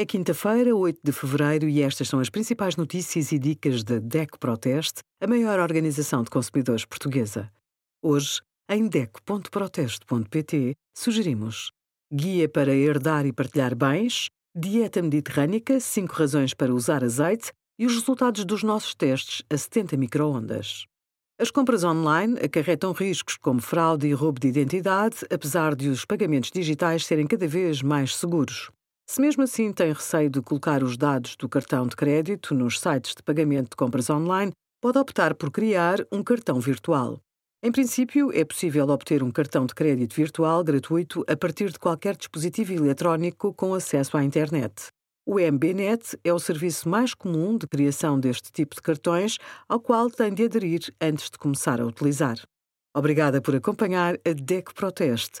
É quinta-feira, 8 de fevereiro, e estas são as principais notícias e dicas da DECO Proteste, a maior organização de consumidores portuguesa. Hoje, em DECO.proteste.pt, sugerimos Guia para herdar e partilhar bens, Dieta Mediterrânica, 5 razões para usar azeite e os resultados dos nossos testes a 70 microondas. As compras online acarretam riscos como fraude e roubo de identidade, apesar de os pagamentos digitais serem cada vez mais seguros. Se mesmo assim tem receio de colocar os dados do cartão de crédito nos sites de pagamento de compras online, pode optar por criar um cartão virtual. Em princípio, é possível obter um cartão de crédito virtual gratuito a partir de qualquer dispositivo eletrónico com acesso à internet. O MBNet é o serviço mais comum de criação deste tipo de cartões, ao qual tem de aderir antes de começar a utilizar. Obrigada por acompanhar a DEC Proteste